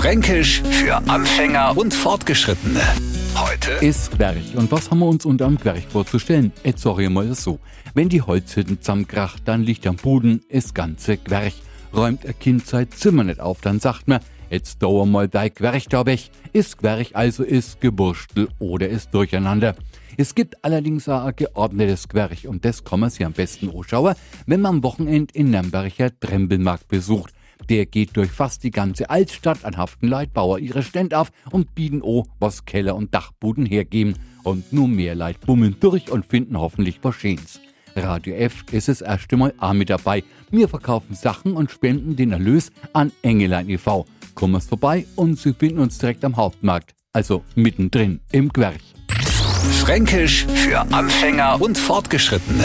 Fränkisch für Anfänger und Fortgeschrittene. Heute ist Gwerch. Und was haben wir uns unter dem Gwerch vorzustellen? Jetzt sag ich mal so. Wenn die Holzhütten zusammenkracht, dann liegt am Boden das ganze Gwerch. Räumt ein Kind sein Zimmer nicht auf, dann sagt man, jetzt dauer mal dein Gwerch da weg. Ist Gwerch also ist Geburstel oder ist Durcheinander. Es gibt allerdings auch ein geordnetes Gwerch und das kann man sich am besten anschauen, wenn man am Wochenende in Nürnberger Trembelmarkt besucht. Der geht durch fast die ganze Altstadt an haften Leitbauer ihre Stände auf und bieten o, was Keller und Dachbuden hergeben. Und nur mehr Leid bummeln durch und finden hoffentlich was Schönes. Radio F ist das erste Mal auch mit dabei. Wir verkaufen Sachen und spenden den Erlös an Engelein e.V. Kommen vorbei und Sie finden uns direkt am Hauptmarkt, also mittendrin im Gwerch. Fränkisch für Anfänger und Fortgeschrittene.